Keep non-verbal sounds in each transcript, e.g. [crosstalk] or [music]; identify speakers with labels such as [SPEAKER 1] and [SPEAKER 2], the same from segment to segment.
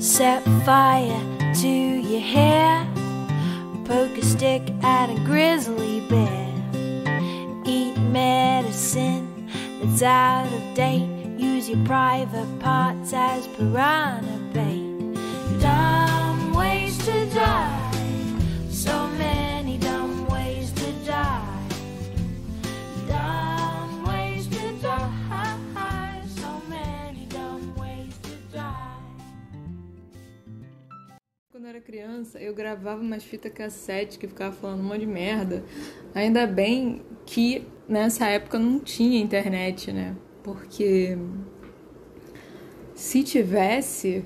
[SPEAKER 1] Set fire to your hair. Poke a stick at a grizzly bear. Eat medicine that's out of date. Use your private parts as piranha bait. Dumb ways to die.
[SPEAKER 2] Era criança, eu gravava umas fitas cassete que ficava falando um monte de merda. Ainda bem que nessa época não tinha internet, né? Porque se tivesse,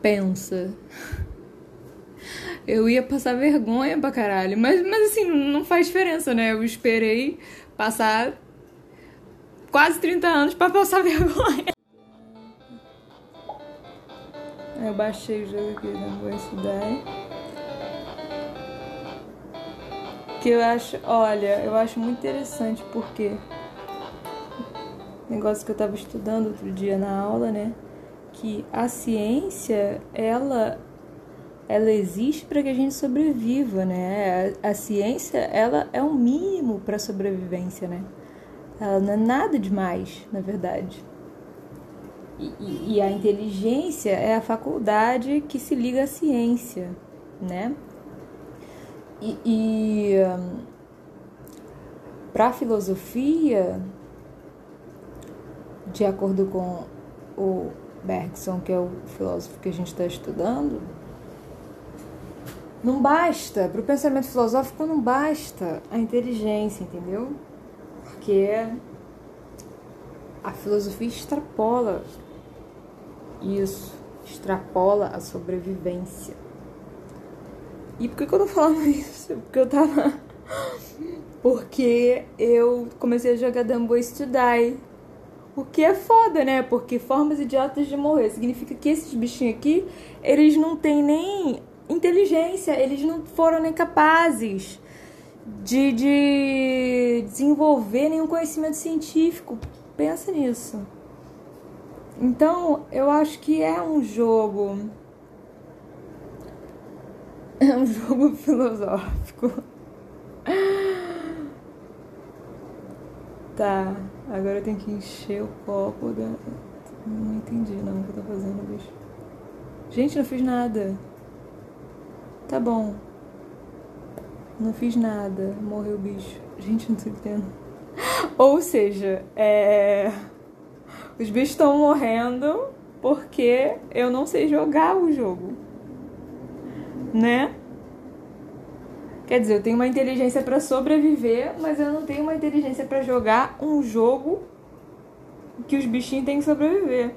[SPEAKER 2] pensa. [laughs] Eu ia passar vergonha pra caralho. Mas, mas assim, não faz diferença, né? Eu esperei passar quase 30 anos pra passar [laughs] vergonha. Eu baixei o jogo aqui, não vou estudar. Que eu acho, olha, eu acho muito interessante porque negócio que eu tava estudando outro dia na aula, né? Que a ciência, ela ela existe para que a gente sobreviva, né? A, a ciência, ela é o mínimo para sobrevivência, né? Ela não é nada demais, na verdade. E, a inteligência é a faculdade que se liga à ciência, né? E, e para a filosofia, de acordo com o Bergson, que é o filósofo que a gente está estudando, não basta, para o pensamento filosófico não basta a inteligência, entendeu? Porque a filosofia extrapola isso, extrapola a sobrevivência. E por que, eu tô falando [laughs] isso? Porque eu tava. [laughs] Porque eu comecei a jogar Dumb Ways to Die. O que é foda, né? Porque formas idiotas de morrer significa que esses bichinhos aqui, eles não têm nem inteligência, eles não foram nem capazes de, de desenvolver nenhum conhecimento científico. Pensa nisso. Então, eu acho que é um jogo. É um [laughs] jogo filosófico. Tá, agora eu tenho que encher o copo da. Não entendi não o que eu tô fazendo, bicho. Gente, não fiz nada. Tá bom. Não fiz nada. Morreu o bicho. Gente, não tô entendendo. [laughs] Ou seja, é. Os bichos estão morrendo porque eu não sei jogar o jogo. Né? Quer dizer, eu tenho uma inteligência para sobreviver, mas eu não tenho uma inteligência para jogar um jogo que os bichinhos têm que sobreviver.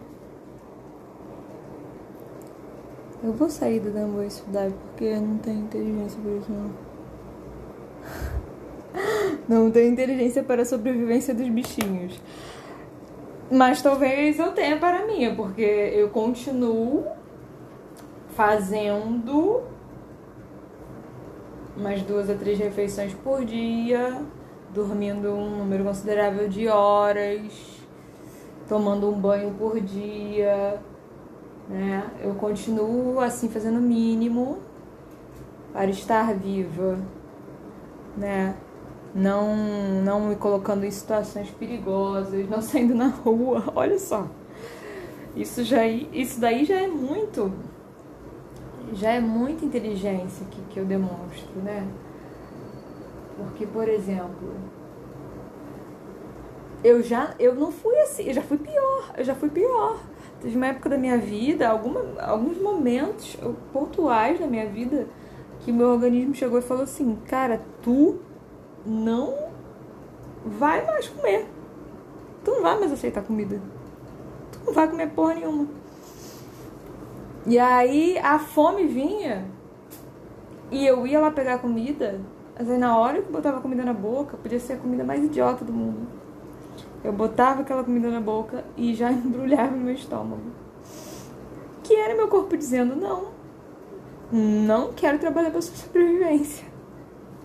[SPEAKER 2] Eu vou sair do Dumbo estudar porque eu não tenho inteligência para isso não. [laughs] Não tenho inteligência para a sobrevivência dos bichinhos. Mas talvez eu tenha para minha, porque eu continuo fazendo umas duas a três refeições por dia, dormindo um número considerável de horas, tomando um banho por dia, né? Eu continuo assim fazendo o mínimo para estar viva, né? Não, não me colocando em situações perigosas, não saindo na rua. [laughs] Olha só, isso já, isso daí já é muito já é muita inteligência que, que eu demonstro, né? Porque, por exemplo, eu já eu não fui assim, eu já fui pior, eu já fui pior. Teve uma época da minha vida, alguma, alguns momentos pontuais da minha vida, que meu organismo chegou e falou assim, cara, tu não vai mais comer. Tu não vai mais aceitar comida. Tu não vai comer porra nenhuma. E aí a fome vinha e eu ia lá pegar comida, mas aí na hora que eu botava comida na boca, podia ser a comida mais idiota do mundo. Eu botava aquela comida na boca e já [laughs] embrulhava meu estômago. Que era meu corpo dizendo: não, não quero trabalhar para sua sobrevivência.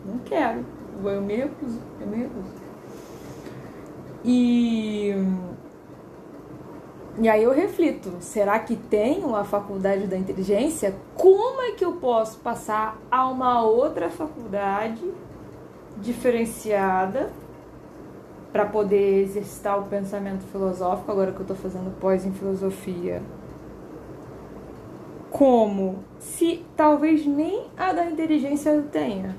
[SPEAKER 2] Não quero. Eu me recuso. Eu me recuso. E E aí eu reflito, será que tenho a faculdade da inteligência? Como é que eu posso passar a uma outra faculdade diferenciada para poder exercitar o pensamento filosófico, agora que eu estou fazendo pós em filosofia? Como se talvez nem a da inteligência eu tenha?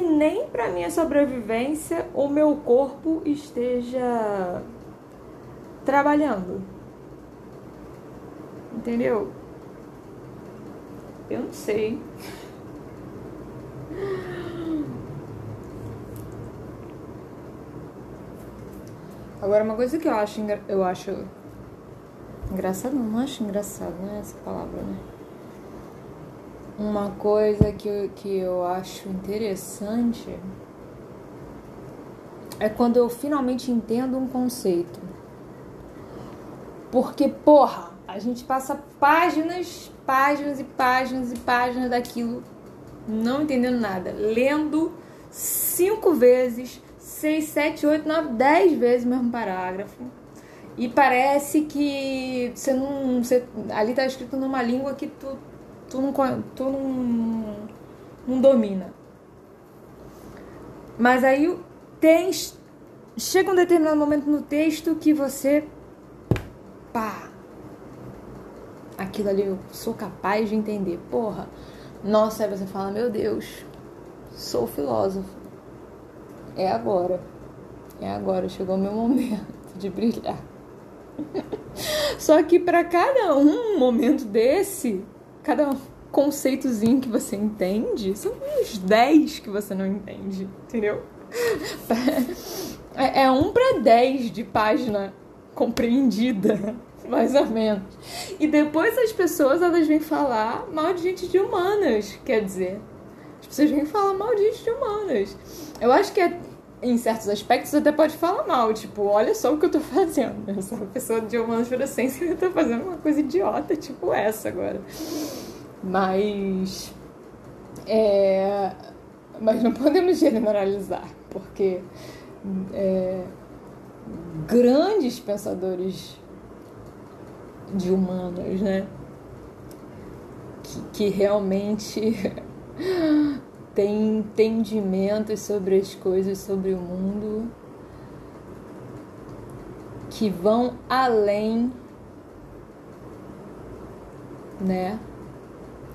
[SPEAKER 2] Nem para minha sobrevivência o meu corpo esteja trabalhando. Entendeu? Eu não sei. Agora uma coisa que eu acho eu acho engraçado, não, acho engraçado, não é essa palavra, né? Uma coisa que eu, que eu acho interessante é quando eu finalmente entendo um conceito. Porque, porra, a gente passa páginas, páginas e páginas e páginas daquilo, não entendendo nada. Lendo cinco vezes, seis, sete, oito, nove, dez vezes o mesmo parágrafo. E parece que você não. Você, ali tá escrito numa língua que tu, tu, não, tu não, não domina. Mas aí tem. Chega um determinado momento no texto que você pá, aquilo ali eu sou capaz de entender. Porra, nossa, aí você fala, meu Deus, sou filósofo. É agora. É agora, chegou o meu momento de brilhar. [laughs] Só que para cada um momento desse, cada conceitozinho que você entende, são uns 10 que você não entende, entendeu? É, é um para 10 de página compreendida [laughs] mais ou menos. E depois as pessoas elas vêm falar mal de gente de humanas, quer dizer. As pessoas vêm falar mal de gente de humanas. Eu acho que é, em certos aspectos até pode falar mal, tipo, olha só o que eu tô fazendo. Eu sou uma pessoa de humanas por essência e eu tô fazendo uma coisa idiota, tipo essa agora. Mas. É, mas não podemos generalizar, porque é, grandes pensadores de humanas, né? Que, que realmente tem entendimentos sobre as coisas, sobre o mundo, que vão além, né?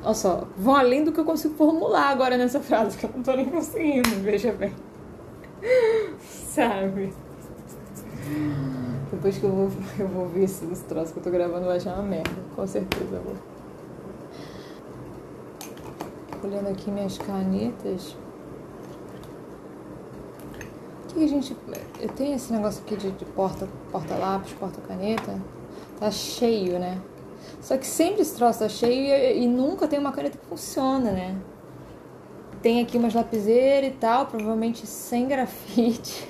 [SPEAKER 2] Olha só, vão além do que eu consigo formular agora nessa frase, que eu não tô nem conseguindo, veja bem. [laughs] Sabe? Depois que eu vou, [laughs] eu vou ver esse, troço que eu tô gravando, vai achar uma merda. Com certeza eu vou. Olhando aqui minhas canetas. Que a gente. Eu tenho esse negócio aqui de, de porta, porta lápis, porta caneta. Tá cheio, né? Só que sempre esse troço tá cheio e, e nunca tem uma caneta que funciona, né? Tem aqui umas lapiseiras e tal, provavelmente sem grafite.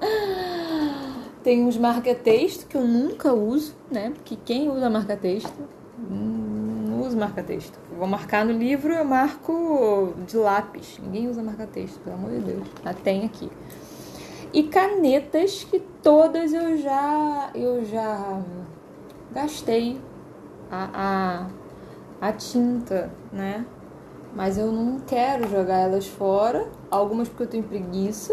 [SPEAKER 2] [laughs] Tem uns marca-texto que eu nunca uso, né? Porque quem usa marca-texto não usa marca-texto. Vou marcar no livro, eu marco de lápis. Ninguém usa marca-texto, pelo amor de Deus. Já tem aqui. E canetas que todas eu já eu já gastei a, a, a tinta, né? Mas eu não quero jogar elas fora. Algumas porque eu tenho preguiça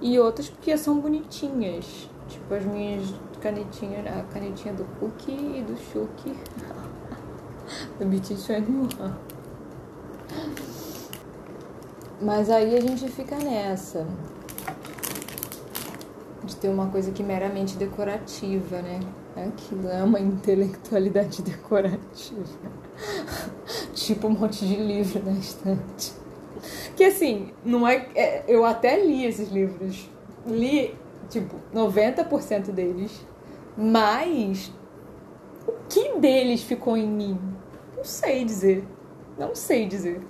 [SPEAKER 2] e outras porque são bonitinhas. Tipo as minhas canetinhas, a canetinha do Cookie e do Shuki. Do BT Animal. Mas aí a gente fica nessa. De ter uma coisa que meramente decorativa, né? Aquilo é uma intelectualidade [laughs] decorativa. [laughs] tipo um monte de livro na estante. Que assim, não é, é. Eu até li esses livros. Li tipo, 90% deles. Mas o que deles ficou em mim? Sei dizer. Não sei dizer.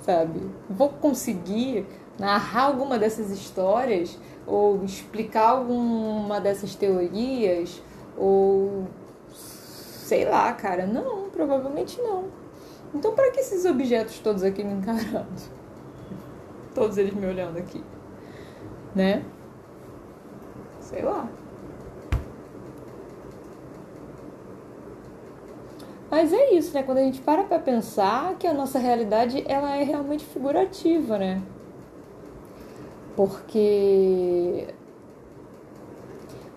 [SPEAKER 2] Sabe? Vou conseguir narrar alguma dessas histórias ou explicar alguma dessas teorias ou sei lá, cara. Não, provavelmente não. Então, para que esses objetos todos aqui me encarando? Todos eles me olhando aqui, né? Sei lá. Mas é isso, né? Quando a gente para pra pensar que a nossa realidade ela é realmente figurativa, né? Porque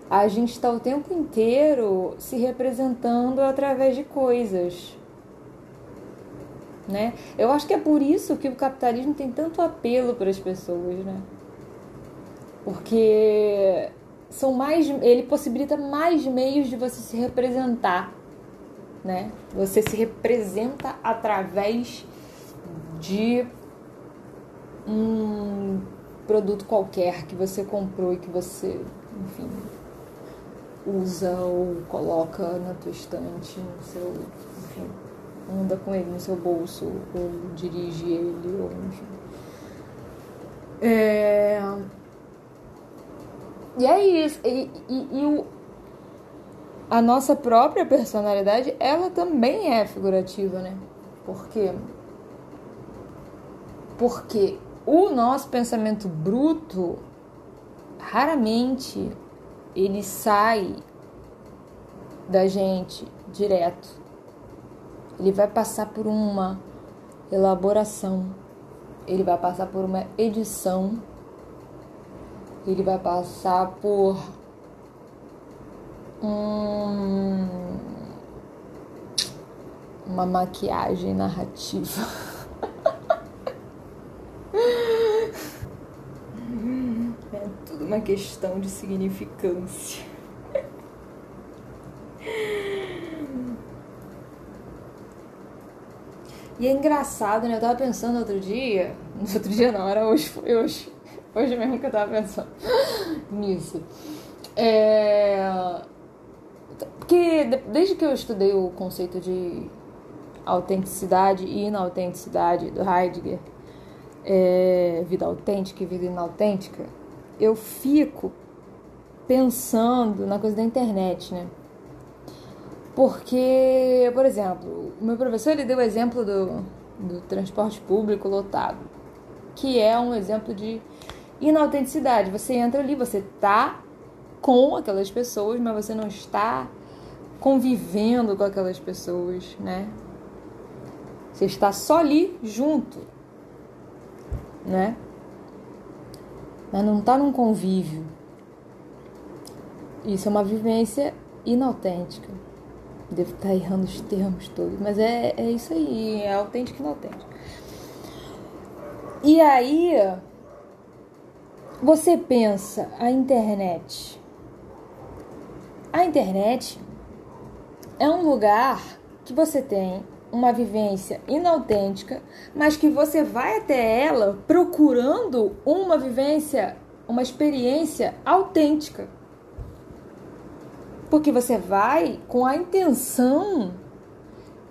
[SPEAKER 2] a gente está o tempo inteiro se representando através de coisas. Né? Eu acho que é por isso que o capitalismo tem tanto apelo para as pessoas, né? Porque são mais, ele possibilita mais meios de você se representar, né? Você se representa através de um produto qualquer que você comprou e que você, enfim, usa ou coloca na tua estante, no seu, enfim, anda com ele no seu bolso ou dirige ele ou enfim. É... E é isso. E, e, e o, a nossa própria personalidade, ela também é figurativa, né? Por quê? Porque o nosso pensamento bruto raramente ele sai da gente direto. Ele vai passar por uma elaboração, ele vai passar por uma edição, ele vai passar por um, uma maquiagem narrativa. [laughs] É tudo uma questão de significância. E é engraçado, né? Eu tava pensando outro dia. [laughs] Outro dia não, era hoje, foi hoje. Hoje mesmo que eu tava pensando [laughs] nisso. É... Porque desde que eu estudei o conceito de autenticidade e inautenticidade do Heidegger, é, vida autêntica e vida inautêntica, eu fico pensando na coisa da internet, né? Porque, por exemplo, o meu professor ele deu o exemplo do, do transporte público lotado, que é um exemplo de inautenticidade. Você entra ali, você tá com aquelas pessoas, mas você não está convivendo com aquelas pessoas, né? Você está só ali junto, né? Mas não está num convívio. Isso é uma vivência inautêntica. Devo estar errando os termos todos, mas é, é isso aí, é autêntico e inautêntico. E aí, você pensa a internet. A internet é um lugar que você tem uma vivência inautêntica, mas que você vai até ela procurando uma vivência, uma experiência autêntica. Porque você vai com a intenção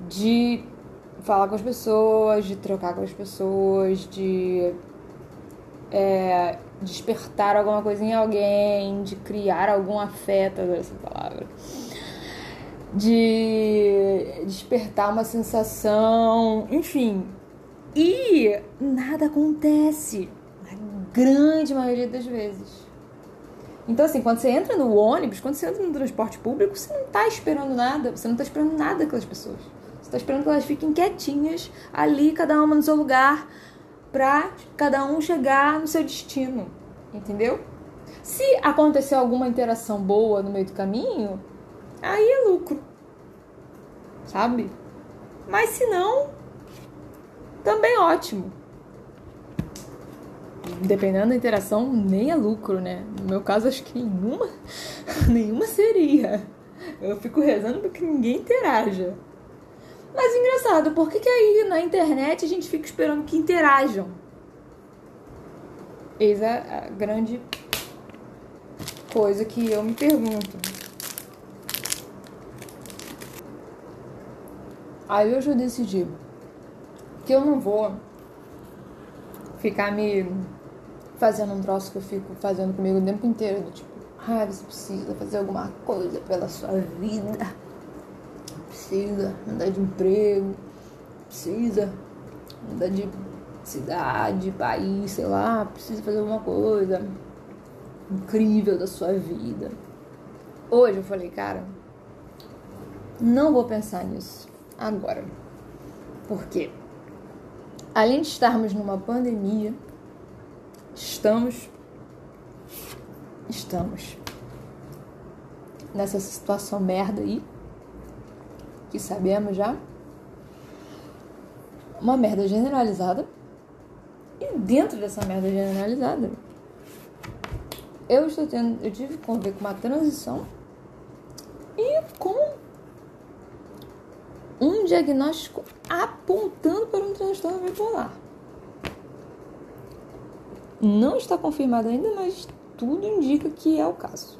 [SPEAKER 2] de falar com as pessoas, de trocar com as pessoas, de é, despertar alguma coisa em alguém, de criar algum afeto, essa palavra, de despertar uma sensação, enfim. E nada acontece, na grande maioria das vezes. Então, assim, quando você entra no ônibus, quando você entra no transporte público, você não está esperando nada, você não está esperando nada daquelas pessoas. Você está esperando que elas fiquem quietinhas ali, cada uma no seu lugar, para cada um chegar no seu destino, entendeu? Se acontecer alguma interação boa no meio do caminho, aí é lucro, sabe? Mas se não, também ótimo dependendo da interação, nem é lucro, né? No meu caso, acho que nenhuma, [laughs] nenhuma seria. Eu fico rezando para que ninguém interaja. Mas engraçado, por que, que aí na internet a gente fica esperando que interajam? Eis a, a grande coisa que eu me pergunto. Aí hoje eu decidi que eu não vou ficar me fazendo um troço que eu fico fazendo comigo o tempo inteiro, do tipo, ah, você precisa fazer alguma coisa pela sua vida, precisa mudar de emprego, precisa mudar de cidade, país, sei lá, precisa fazer alguma coisa incrível da sua vida. Hoje eu falei, cara, não vou pensar nisso. Agora. Por quê? Além de estarmos numa pandemia, estamos estamos nessa situação merda aí que sabemos já. Uma merda generalizada. E dentro dessa merda generalizada, eu estou tendo, eu tive que conviver com uma transição e com diagnóstico apontando para um transtorno bipolar. Não está confirmado ainda, mas tudo indica que é o caso.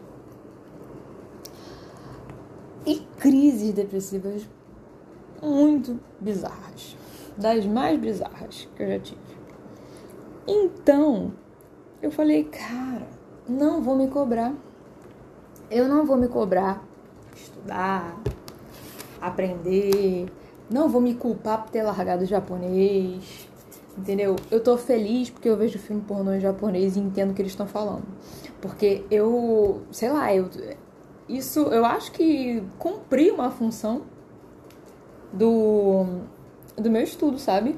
[SPEAKER 2] E crises depressivas muito bizarras, das mais bizarras que eu já tive. Então, eu falei, cara, não vou me cobrar. Eu não vou me cobrar estudar, aprender, não vou me culpar por ter largado o japonês, entendeu? Eu tô feliz porque eu vejo filme pornô em japonês e entendo o que eles estão falando. Porque eu, sei lá, eu isso eu acho que cumpri uma função do do meu estudo, sabe?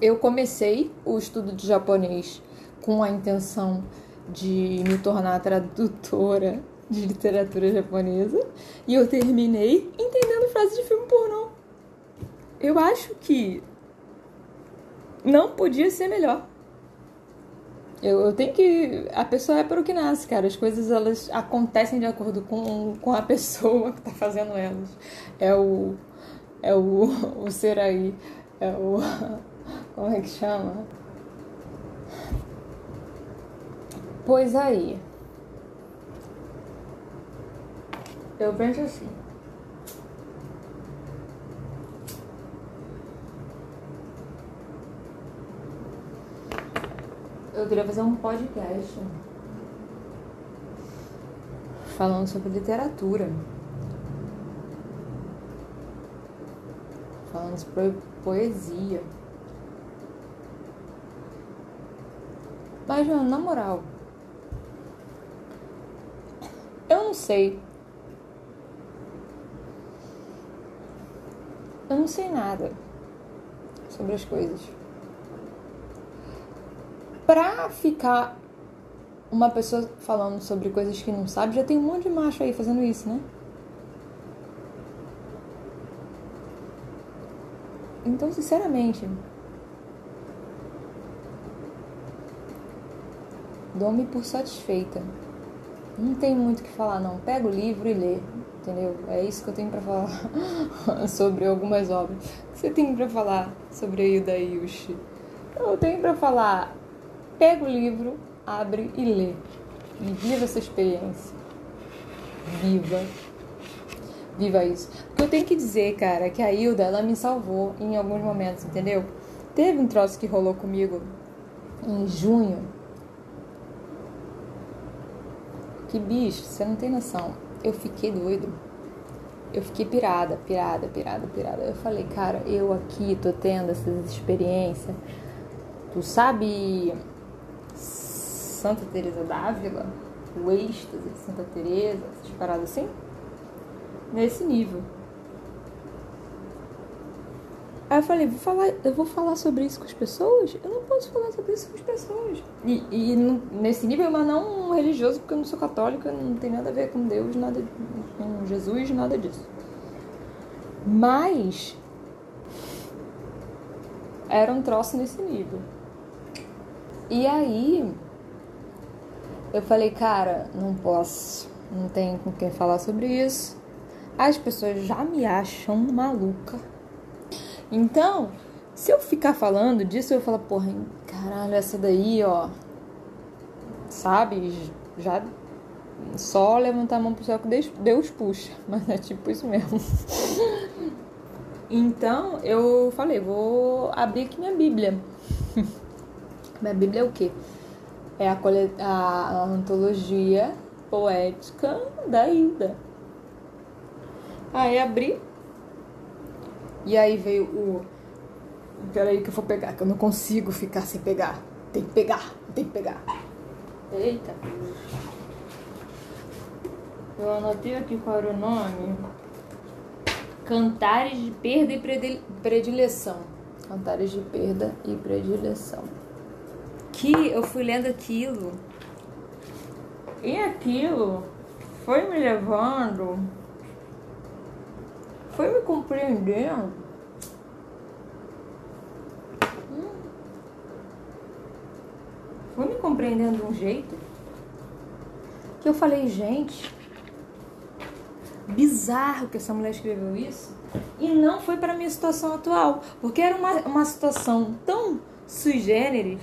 [SPEAKER 2] Eu comecei o estudo de japonês com a intenção de me tornar tradutora de literatura japonesa e eu terminei entendendo frases de filme pornô. Eu acho que não podia ser melhor. Eu, eu tenho que. A pessoa é para o que nasce, cara. As coisas elas acontecem de acordo com, com a pessoa que tá fazendo elas. É o. É o, o ser aí. É o. Como é que chama? Pois aí. Eu penso assim. Eu queria fazer um podcast falando sobre literatura. Falando sobre poesia. Mas, na moral, eu não sei. Eu não sei nada sobre as coisas. Pra ficar uma pessoa falando sobre coisas que não sabe, já tem um monte de macho aí fazendo isso, né? Então, sinceramente, dou-me por satisfeita. Não tem muito o que falar, não. Pega o livro e lê, entendeu? É isso que eu tenho para falar [laughs] sobre algumas obras. O que você tem para falar sobre a Ida Yushi? Eu tenho para falar. Pega o livro, abre e lê. E viva essa experiência. Viva. Viva isso. Porque eu tenho que dizer, cara, que a Hilda, ela me salvou em alguns momentos, entendeu? Teve um troço que rolou comigo em junho Que bicho, você não tem noção. Eu fiquei doido. Eu fiquei pirada, pirada, pirada, pirada. Eu falei, cara, eu aqui tô tendo essas experiências. Tu sabe Santa Teresa d'Ávila? O êxtase de Santa Teresa, essas paradas assim? Nesse nível. Aí eu falei, vou falar, eu vou falar sobre isso com as pessoas? Eu não posso falar sobre isso com as pessoas. E, e nesse nível, mas não religioso, porque eu não sou católica, não tem nada a ver com Deus, nada com Jesus, nada disso. Mas era um troço nesse nível. E aí eu falei, cara, não posso, não tenho com quem falar sobre isso. As pessoas já me acham maluca então, se eu ficar falando disso, eu falo, porra, caralho, essa daí, ó. Sabe? Já só levantar a mão pro céu que Deus, puxa. [laughs] Mas é tipo isso mesmo. então, eu falei, vou abrir aqui minha Bíblia. [laughs] minha Bíblia é o quê? É a, a, a antologia poética da Hilda. Aí abri e aí veio o. Peraí que eu vou pegar, que eu não consigo ficar sem pegar. Tem que pegar, tem que pegar. Eita. Eu anotei aqui qual era o nome. Cantares de perda e predileção. Cantares de perda e predileção. Que eu fui lendo aquilo. E aquilo foi me levando. Foi me compreendendo. Hum. Foi me compreendendo de um jeito que eu falei, gente, bizarro que essa mulher escreveu isso. E não foi para minha situação atual, porque era uma, uma situação tão sui generis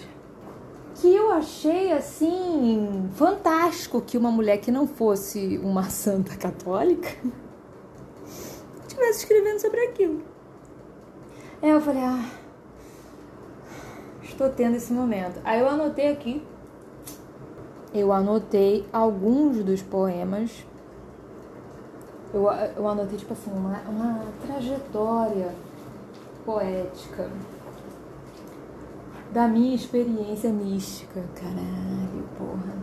[SPEAKER 2] que eu achei assim fantástico que uma mulher que não fosse uma santa católica estivesse escrevendo sobre aquilo. Aí eu falei, ah, estou tendo esse momento. Aí eu anotei aqui, eu anotei alguns dos poemas eu, eu anotei, tipo assim, uma, uma trajetória poética da minha experiência mística. Caralho, porra.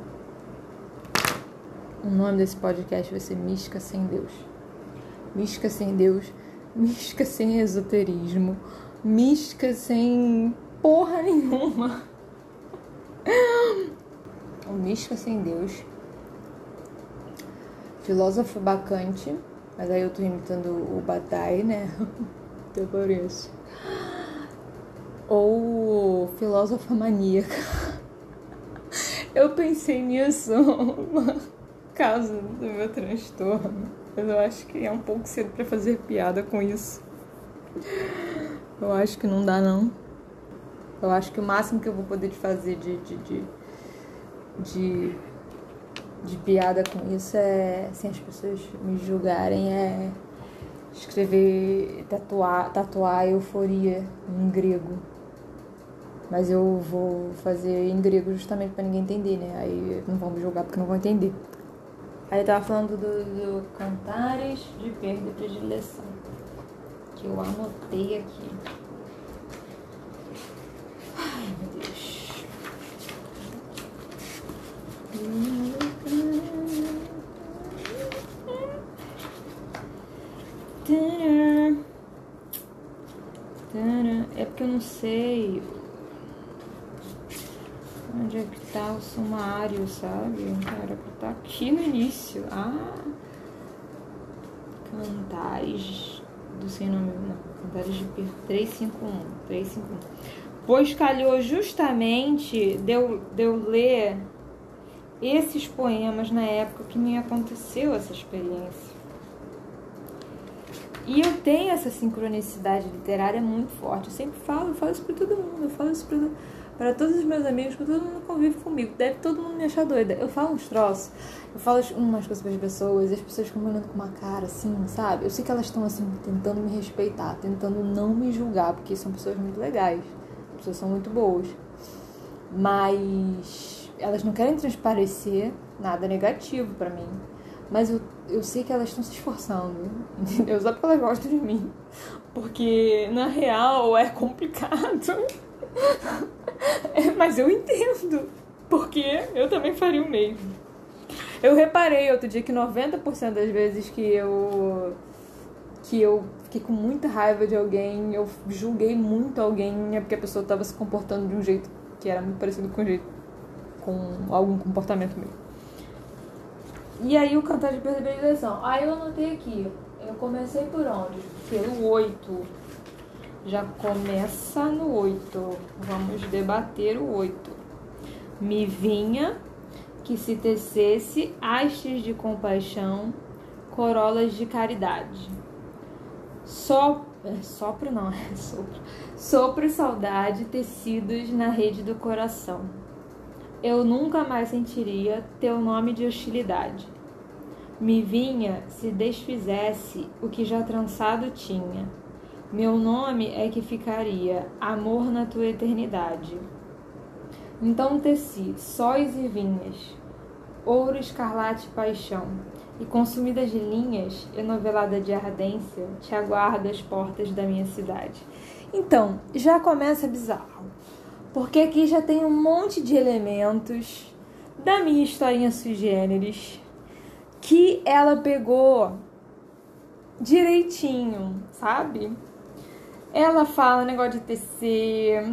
[SPEAKER 2] O nome desse podcast vai ser Mística Sem Deus. Mística sem Deus, mística sem esoterismo, mística sem porra nenhuma. [laughs] Mística sem Deus filósofo bacante, mas aí eu tô imitando o Bataille, né? [laughs] Até parece. Ou filósofa maníaca. [laughs] Eu pensei nisso causa do meu transtorno, mas eu acho que é um pouco cedo para fazer piada com isso. Eu acho que não dá não. Eu acho que o máximo que eu vou poder fazer de, de, de, de de piada com isso é, sem as pessoas me julgarem, é escrever, tatuar, tatuar euforia em grego. Mas eu vou fazer em grego justamente para ninguém entender, né? Aí não vão me julgar porque não vão entender. Aí eu tava falando do, do Cantares de Perda e Predileção, que eu anotei aqui. Ai, meu Deus. É porque eu não sei onde é que tá o sumário, sabe? Era pra tá aqui no início. Ah! Cantares do sem nome, não. Cantares de 351. 351. Pois calhou justamente de eu, ler esses poemas na época que me aconteceu essa experiência. E eu tenho essa sincronicidade literária muito forte. Eu sempre falo, eu falo isso para todo mundo, eu falo isso para todos os meus amigos, para todo mundo que convive comigo. Deve todo mundo me achar doida. Eu falo uns troços, eu falo umas coisas para as pessoas, e as pessoas ficam me olhando com uma cara assim, sabe? Eu sei que elas estão assim, tentando me respeitar, tentando não me julgar, porque são pessoas muito legais, pessoas são muito boas. Mas elas não querem transparecer nada negativo para mim. Mas eu, eu sei que elas estão se esforçando, entendeu? Só porque elas gostam de mim. Porque, na real, é complicado. [laughs] Mas eu entendo. Porque eu também faria o mesmo. Eu reparei outro dia que 90% das vezes que eu que eu fiquei com muita raiva de alguém, eu julguei muito alguém é porque a pessoa estava se comportando de um jeito que era muito parecido com o jeito com algum comportamento meu. E aí o cantar de percepção. Aí eu anotei aqui. Eu comecei por onde? Pelo 8. Já começa no 8. Vamos debater o 8. Me vinha que se tecesse hastes de compaixão, corolas de caridade. Só é, sopro não, [laughs] é sopro. Sopro saudade tecidos na rede do coração eu nunca mais sentiria teu nome de hostilidade. Me vinha se desfizesse o que já trançado tinha. Meu nome é que ficaria amor na tua eternidade. Então teci sóis e vinhas, ouro, escarlate e paixão, e consumida de linhas, enovelada de ardência, te aguardo às portas da minha cidade. Então, já começa bizarro. Porque aqui já tem um monte de elementos da minha historinha sui generis que ela pegou direitinho, sabe? Ela fala negócio de tecer,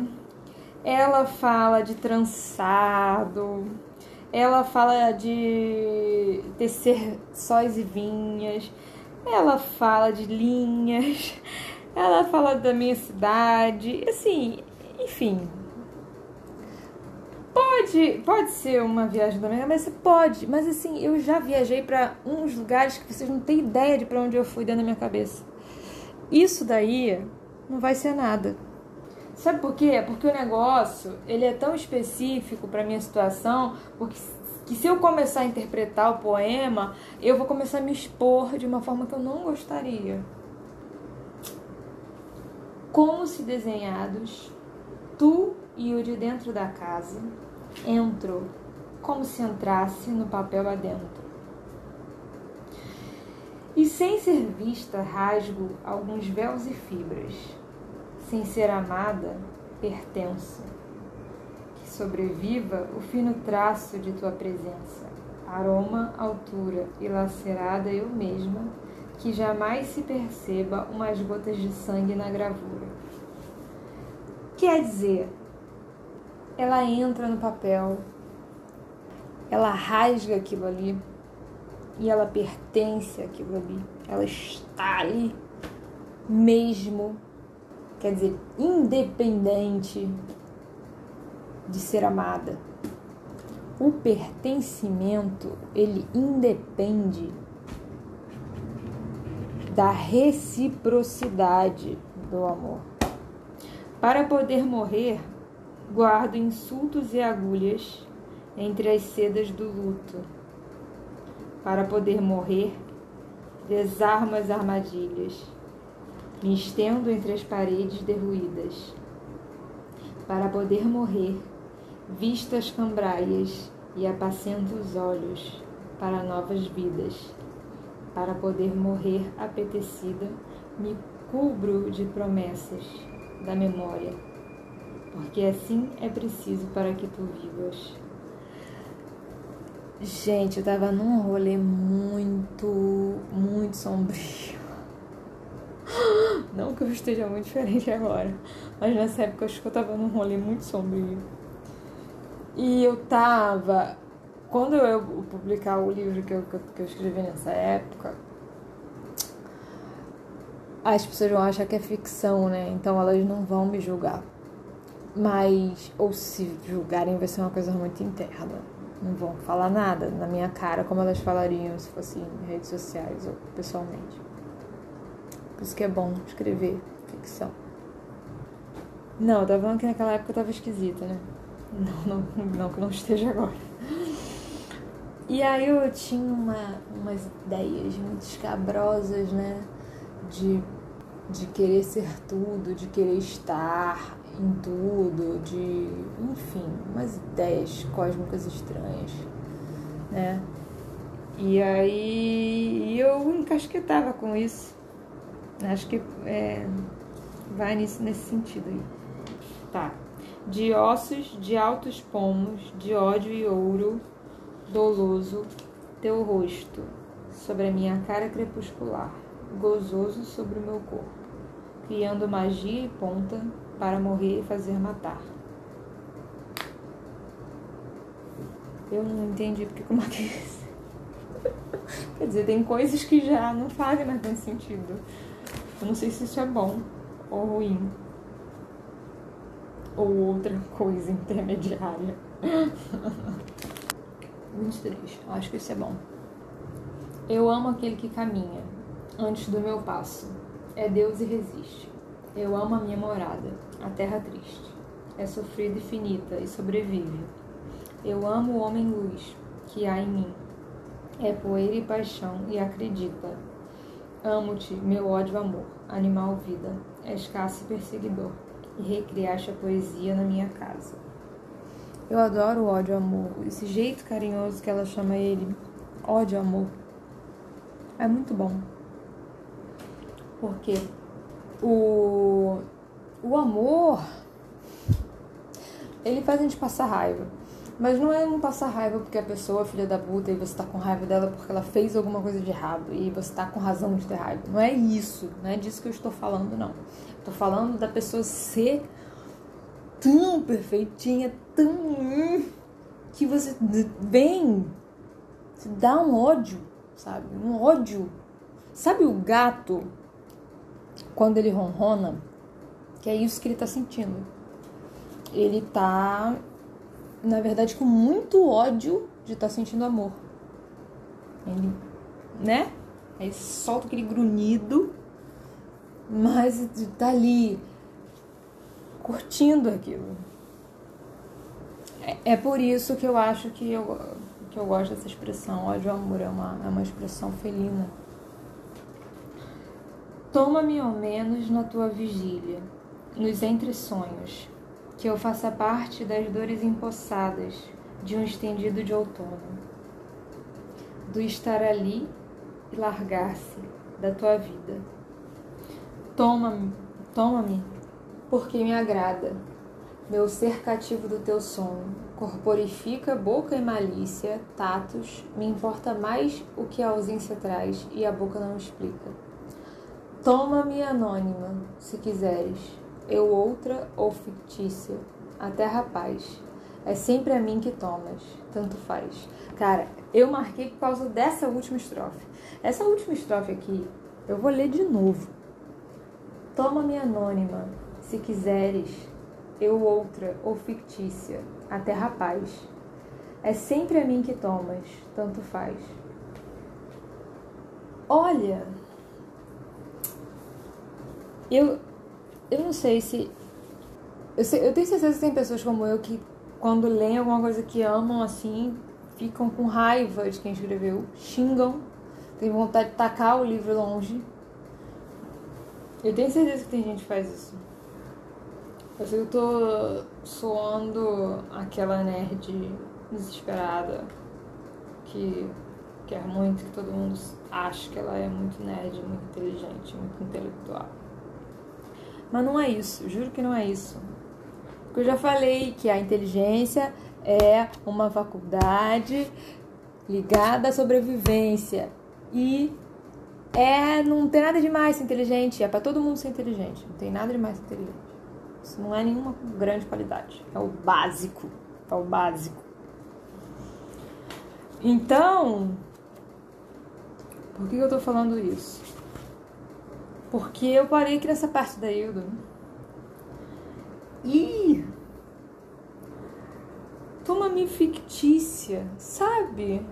[SPEAKER 2] ela fala de trançado, ela fala de tecer sóis e vinhas, ela fala de linhas, [laughs] ela fala da minha cidade, assim, enfim. Pode, pode ser uma viagem da minha cabeça, pode, mas assim, eu já viajei para uns lugares que vocês não têm ideia de para onde eu fui dentro da minha cabeça. Isso daí não vai ser nada. Sabe por quê? Porque o negócio, ele é tão específico para minha situação, porque que se eu começar a interpretar o poema, eu vou começar a me expor de uma forma que eu não gostaria. Como se desenhados, tu e o de dentro da casa entro, como se entrasse no papel adentro. E sem ser vista, rasgo alguns véus e fibras. Sem ser amada, pertenço. Que sobreviva o fino traço de tua presença, aroma, altura e lacerada eu mesma, que jamais se perceba umas gotas de sangue na gravura. Quer dizer, ela entra no papel, ela rasga aquilo ali e ela pertence àquilo ali, ela está ali mesmo, quer dizer, independente de ser amada. O pertencimento, ele independe da reciprocidade do amor. Para poder morrer, guardo insultos e agulhas entre as sedas do luto. Para poder morrer, desarmo as armadilhas, me estendo entre as paredes derruídas. Para poder morrer, visto as cambraias e apacento os olhos para novas vidas. Para poder morrer apetecida, me cubro de promessas da memória porque assim é preciso para que tu vivas. Gente, eu tava num rolê muito, muito sombrio. Não que eu esteja muito diferente agora, mas nessa época eu acho que eu tava num rolê muito sombrio. E eu tava. Quando eu publicar o livro que eu, que eu escrevi nessa época, as pessoas vão achar que é ficção, né? Então elas não vão me julgar. Mas, ou se julgarem, vai ser uma coisa muito interna. Não vão falar nada na minha cara como elas falariam se fosse em redes sociais ou pessoalmente. Por isso que é bom escrever ficção. Não, eu tava falando que naquela época eu tava esquisita, né? Não, não, não que não esteja agora. E aí eu tinha uma, umas ideias muito escabrosas, né? De, de querer ser tudo, de querer estar, em tudo, de, enfim, umas ideias cósmicas estranhas, né? E aí eu encasquetava com isso. Acho que é, vai nisso, nesse sentido aí. Tá. De ossos, de altos pomos, de ódio e ouro, doloso, teu rosto, sobre a minha cara crepuscular, gozoso sobre o meu corpo, criando magia e ponta para morrer e fazer matar. Eu não entendi porque como é que é [laughs] Quer dizer, tem coisas que já não fazem mais tanto sentido. Eu não sei se isso é bom ou ruim. Ou outra coisa [laughs] intermediária. [laughs] 23. Acho que isso é bom. Eu amo aquele que caminha antes do meu passo. É Deus e resiste. Eu amo a minha morada, a terra triste. É sofrida e finita e sobrevive. Eu amo o homem luz que há em mim. É poeira e paixão e acredita. Amo-te, meu ódio amor, animal vida. É escasso e perseguidor. E recriaste a poesia na minha casa. Eu adoro o ódio amor, esse jeito carinhoso que ela chama ele, ódio amor. É muito bom. Porque o, o amor, ele faz a gente passar raiva. Mas não é não passar raiva porque a pessoa é filha da puta e você tá com raiva dela porque ela fez alguma coisa de errado e você tá com razão de ter raiva. Não é isso, não é disso que eu estou falando, não. Tô falando da pessoa ser tão perfeitinha, tão. que você vem, se dá um ódio, sabe? Um ódio. Sabe o gato, quando ele ronrona, que é isso que ele tá sentindo. Ele tá, na verdade, com muito ódio de estar tá sentindo amor. Ele, né? Aí solta aquele grunhido, mas tá ali curtindo aquilo. É, é por isso que eu acho que eu, que eu gosto dessa expressão. Ódio amor é uma, é uma expressão felina. Toma-me ao menos na tua vigília, nos entre-sonhos, que eu faça parte das dores empossadas de um estendido de outono, do estar ali e largar-se da tua vida. Toma-me, toma-me porque me agrada. Meu ser cativo do teu sono, corporifica boca e malícia, tatos, me importa mais o que a ausência traz e a boca não explica. Toma-me anônima, se quiseres, eu outra ou fictícia, até rapaz. É sempre a mim que tomas, tanto faz. Cara, eu marquei por causa dessa última estrofe. Essa última estrofe aqui, eu vou ler de novo. Toma-me anônima, se quiseres, eu outra ou fictícia, até rapaz. É sempre a mim que tomas, tanto faz. Olha, eu, eu não sei se. Eu, sei, eu tenho certeza que tem pessoas como eu que, quando leem alguma coisa que amam assim, ficam com raiva de quem escreveu, xingam, tem vontade de tacar o livro longe. Eu tenho certeza que tem gente que faz isso. Eu sei que eu tô soando aquela nerd desesperada que quer muito que todo mundo ache que ela é muito nerd, muito inteligente, muito intelectual. Mas não é isso, juro que não é isso. Porque eu já falei que a inteligência é uma faculdade ligada à sobrevivência e é não tem nada de mais ser inteligente, é para todo mundo ser inteligente, não tem nada de mais ser inteligente. Isso não é nenhuma grande qualidade. É o básico. É o básico. Então, por que eu tô falando isso? Porque eu parei aqui nessa parte da Hilda. E toma-me fictícia, sabe?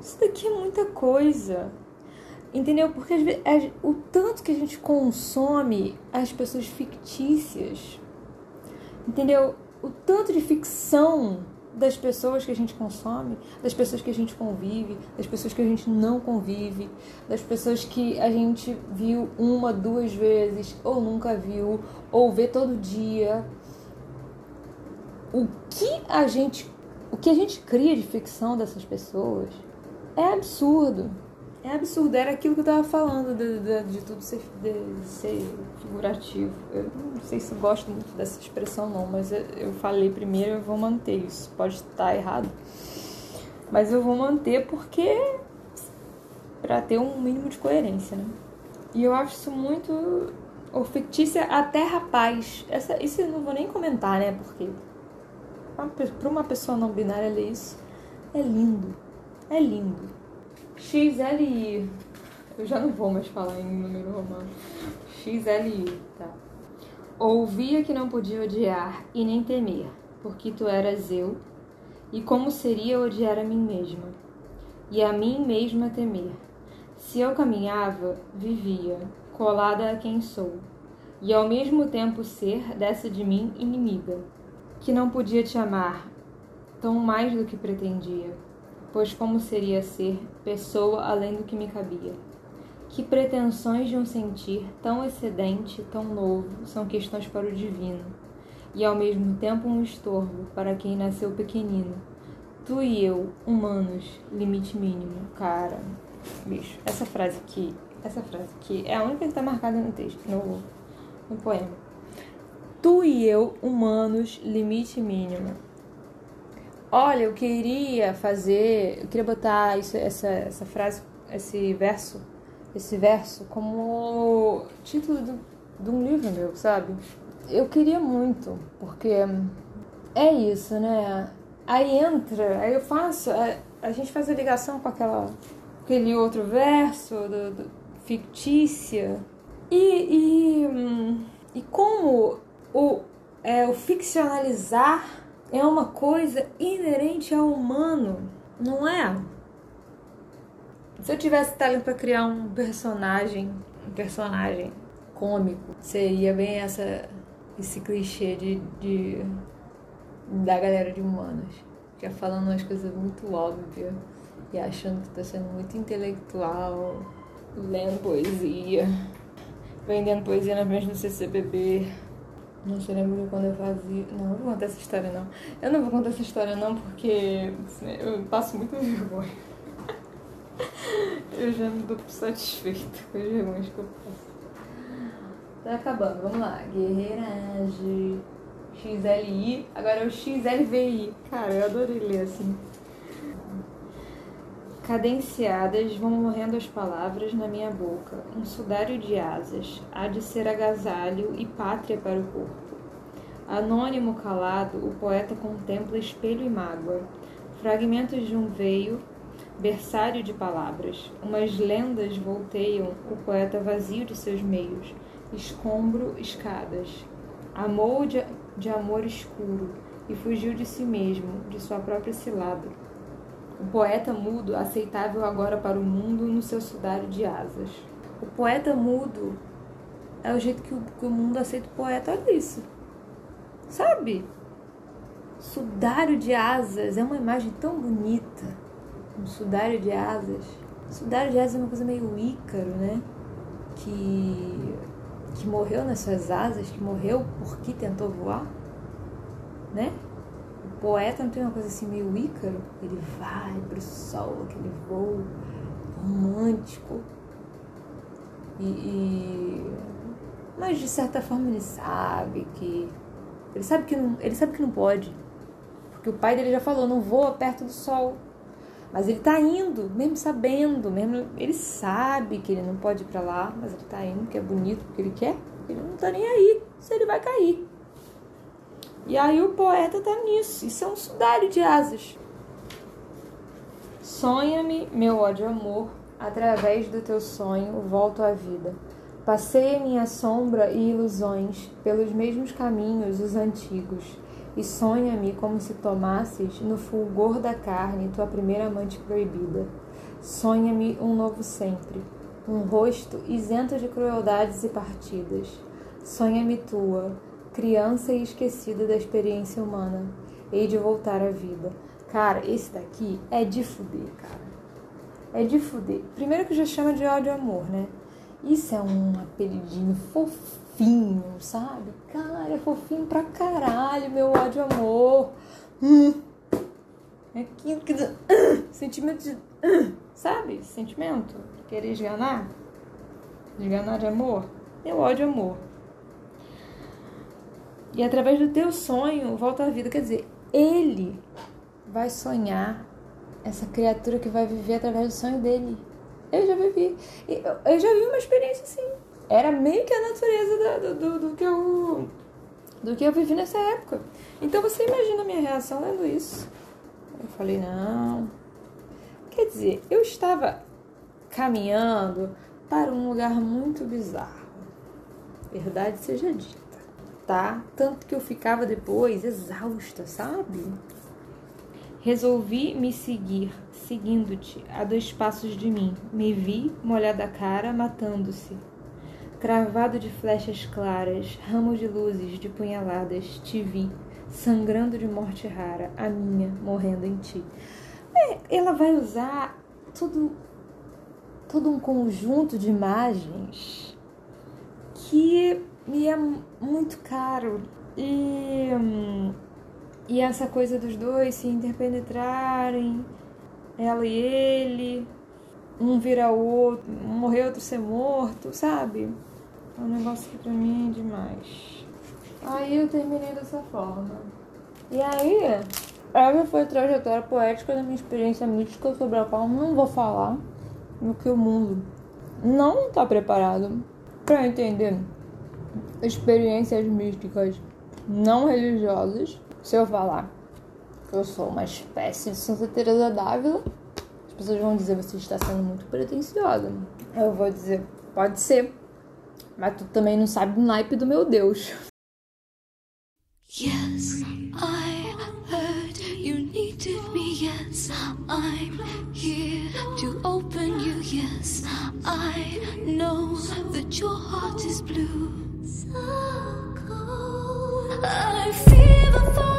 [SPEAKER 2] Isso daqui é muita coisa. Entendeu? Porque às vezes, o tanto que a gente consome as pessoas fictícias, entendeu? O tanto de ficção das pessoas que a gente consome, das pessoas que a gente convive, das pessoas que a gente não convive, das pessoas que a gente viu uma, duas vezes, ou nunca viu, ou vê todo dia. O que a gente, o que a gente cria de ficção dessas pessoas é absurdo. É absurdo, era aquilo que eu tava falando de, de, de tudo ser, de ser figurativo. Eu não sei se gosto muito dessa expressão, não, mas eu, eu falei primeiro eu vou manter isso. Pode estar errado, mas eu vou manter porque. para ter um mínimo de coerência, né? E eu acho isso muito. Ou fictícia até rapaz. Essa, isso eu não vou nem comentar, né? Porque. Pra uma pessoa não binária ler isso é lindo. É lindo. XLI. Eu já não vou mais falar em número romano. XLI, tá. Ouvia que não podia odiar e nem temer, porque tu eras eu, e como seria odiar a mim mesma, e a mim mesma temer. Se eu caminhava, vivia, colada a quem sou, e ao mesmo tempo ser dessa de mim inimiga, que não podia te amar, tão mais do que pretendia pois como seria ser pessoa além do que me cabia? Que pretensões de um sentir tão excedente, tão novo, são questões para o divino, e ao mesmo tempo um estorvo para quem nasceu pequenino. Tu e eu, humanos, limite mínimo. Cara, bicho, essa frase aqui, essa frase aqui é a única que está marcada no texto, no, no poema. Tu e eu, humanos, limite mínimo Olha, eu queria fazer, eu queria botar isso, essa, essa frase, esse verso, esse verso como título do, de um livro meu, sabe? Eu queria muito, porque é isso, né? Aí entra, aí eu faço, a, a gente faz a ligação com aquela, aquele outro verso do, do fictícia e, e, hum, e como o, é, o ficcionalizar é uma coisa inerente ao humano, não é? Se eu tivesse talento para criar um personagem, um personagem cômico, seria bem essa esse clichê de, de da galera de humanas, que é falando umas coisas muito óbvias e achando que tá sendo muito intelectual, lendo poesia, vendendo poesia na frente do CCBB. Não se lembro quando eu fazia. Não, não vou contar essa história não. Eu não vou contar essa história não porque eu passo muita vergonha. Eu já me dou satisfeita com as vergonhas que eu passo. Tá acabando, vamos lá. Guerreiragem. XLI, agora é o XLVI. Cara, eu adorei ler assim. Cadenciadas vão morrendo as palavras na minha boca, um sudário de asas, há de ser agasalho e pátria para o corpo. Anônimo calado, o poeta contempla espelho e mágoa, fragmentos de um veio, berçário de palavras. Umas lendas volteiam o poeta vazio de seus meios, escombro, escadas. Amou de, de amor escuro e fugiu de si mesmo, de sua própria cilada o poeta mudo aceitável agora para o mundo no seu sudário de asas. O poeta mudo é o jeito que o, que o mundo aceita o poeta, olha isso. Sabe? Sudário de asas é uma imagem tão bonita. Um sudário de asas. Sudário de asas é uma coisa meio ícaro, né? Que, que morreu nas suas asas, que morreu porque tentou voar, né? Poeta não tem uma coisa assim meio ícaro? Ele vai pro sol, aquele voo romântico. E, e, Mas de certa forma ele sabe que. Ele sabe que não, ele sabe que não pode. Porque o pai dele já falou, não voa perto do sol. Mas ele tá indo, mesmo sabendo, mesmo ele sabe que ele não pode ir para lá, mas ele tá indo, que é bonito, porque ele quer. Ele não tá nem aí se ele vai cair. E aí o poeta tá nisso. Isso é um sudário de asas. Sonha-me, meu ódio amor, através do teu sonho volto à vida. Passei minha sombra e ilusões pelos mesmos caminhos os antigos. E sonha-me como se tomasses no fulgor da carne tua primeira amante proibida. Sonha-me um novo sempre, um rosto isento de crueldades e partidas. Sonha-me tua, criança e esquecida da experiência humana. Hei de voltar à vida. Cara, esse daqui é de fuder, cara. É de fuder. Primeiro que já chama de ódio amor, né? Isso é um apelidinho fofinho, sabe? Cara, é fofinho pra caralho, meu ódio amor. Hum. É aquilo que. Uh, sentimento de. Uh, sabe? Sentimento? Querer esganar? Esganar de amor? Meu ódio amor. E através do teu sonho volta à vida. Quer dizer, ele vai sonhar essa criatura que vai viver através do sonho dele. Eu já vivi. Eu já vi uma experiência assim. Era meio que a natureza do, do, do, que eu do que eu vivi nessa época. Então você imagina a minha reação lendo isso. Eu falei, não. Quer dizer, eu estava caminhando para um lugar muito bizarro. Verdade seja dita tá? Tanto que eu ficava depois exausta, sabe? Resolvi me seguir, seguindo-te, a dois passos de mim. Me vi, molhada a cara, matando-se. Cravado de flechas claras, ramos de luzes, de punhaladas, te vi, sangrando de morte rara, a minha, morrendo em ti. É, ela vai usar todo, todo um conjunto de imagens que me é muito caro. E, e essa coisa dos dois se interpenetrarem, ela e ele, um vira outro, um morrer, outro ser morto, sabe? É um negócio que pra mim é demais. Aí eu terminei dessa forma. E aí, Essa foi a trajetória poética da minha experiência mística sobre a qual não vou falar, no que o mundo não está preparado para entender experiências místicas não religiosas. Se eu falar que eu sou uma espécie de Santa Teresa d'Ávila, as pessoas vão dizer você está sendo muito pretensiosa. Eu vou dizer, pode ser, mas tu também não sabe o naipe do meu Deus.
[SPEAKER 1] Yes, I heard you needed me. Yes, I'm here to open you. Yes, I know that your heart is blue. I feel the fire.